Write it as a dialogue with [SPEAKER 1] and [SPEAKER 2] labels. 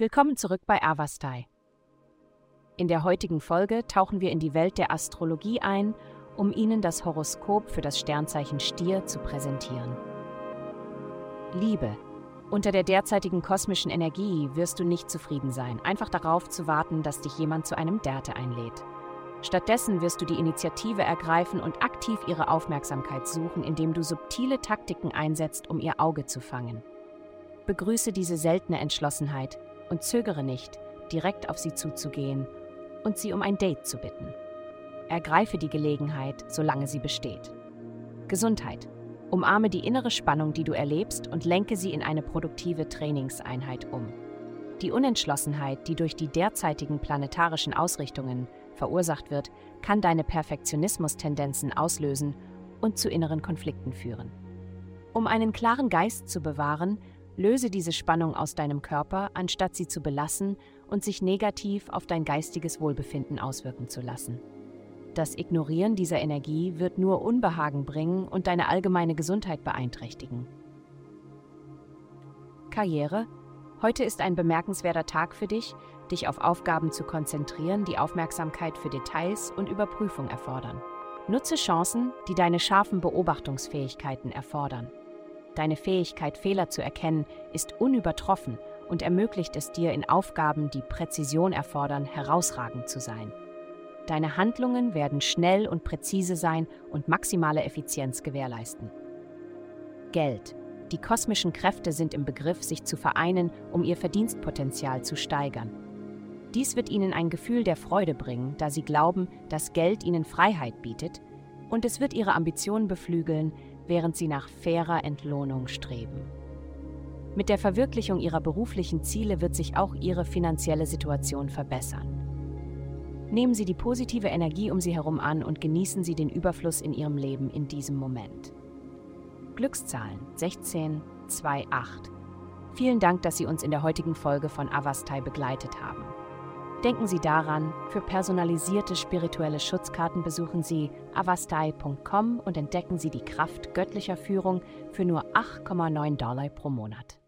[SPEAKER 1] Willkommen zurück bei Avastai. In der heutigen Folge tauchen wir in die Welt der Astrologie ein, um Ihnen das Horoskop für das Sternzeichen Stier zu präsentieren. Liebe. Unter der derzeitigen kosmischen Energie wirst du nicht zufrieden sein, einfach darauf zu warten, dass dich jemand zu einem Date einlädt. Stattdessen wirst du die Initiative ergreifen und aktiv ihre Aufmerksamkeit suchen, indem du subtile Taktiken einsetzt, um ihr Auge zu fangen. Begrüße diese seltene Entschlossenheit und zögere nicht, direkt auf sie zuzugehen und sie um ein Date zu bitten. Ergreife die Gelegenheit, solange sie besteht. Gesundheit. Umarme die innere Spannung, die du erlebst, und lenke sie in eine produktive Trainingseinheit um. Die Unentschlossenheit, die durch die derzeitigen planetarischen Ausrichtungen verursacht wird, kann deine Perfektionismus-Tendenzen auslösen und zu inneren Konflikten führen. Um einen klaren Geist zu bewahren, löse diese Spannung aus deinem Körper, anstatt sie zu belassen und sich negativ auf dein geistiges Wohlbefinden auswirken zu lassen. Das Ignorieren dieser Energie wird nur Unbehagen bringen und deine allgemeine Gesundheit beeinträchtigen. Karriere Heute ist ein bemerkenswerter Tag für dich, dich auf Aufgaben zu konzentrieren, die Aufmerksamkeit für Details und Überprüfung erfordern. Nutze Chancen, die deine scharfen Beobachtungsfähigkeiten erfordern. Deine Fähigkeit, Fehler zu erkennen, ist unübertroffen und ermöglicht es dir, in Aufgaben, die Präzision erfordern, herausragend zu sein. Deine Handlungen werden schnell und präzise sein und maximale Effizienz gewährleisten. Geld. Die kosmischen Kräfte sind im Begriff, sich zu vereinen, um ihr Verdienstpotenzial zu steigern. Dies wird ihnen ein Gefühl der Freude bringen, da sie glauben, dass Geld ihnen Freiheit bietet, und es wird ihre Ambitionen beflügeln, während sie nach fairer Entlohnung streben. Mit der Verwirklichung ihrer beruflichen Ziele wird sich auch ihre finanzielle Situation verbessern. Nehmen Sie die positive Energie um Sie herum an und genießen Sie den Überfluss in Ihrem Leben in diesem Moment. Glückszahlen 16, 2, 8. Vielen Dank, dass Sie uns in der heutigen Folge von Avastai begleitet haben. Denken Sie daran, für personalisierte spirituelle Schutzkarten besuchen Sie avastai.com und entdecken Sie die Kraft göttlicher Führung für nur 8,9 Dollar pro Monat.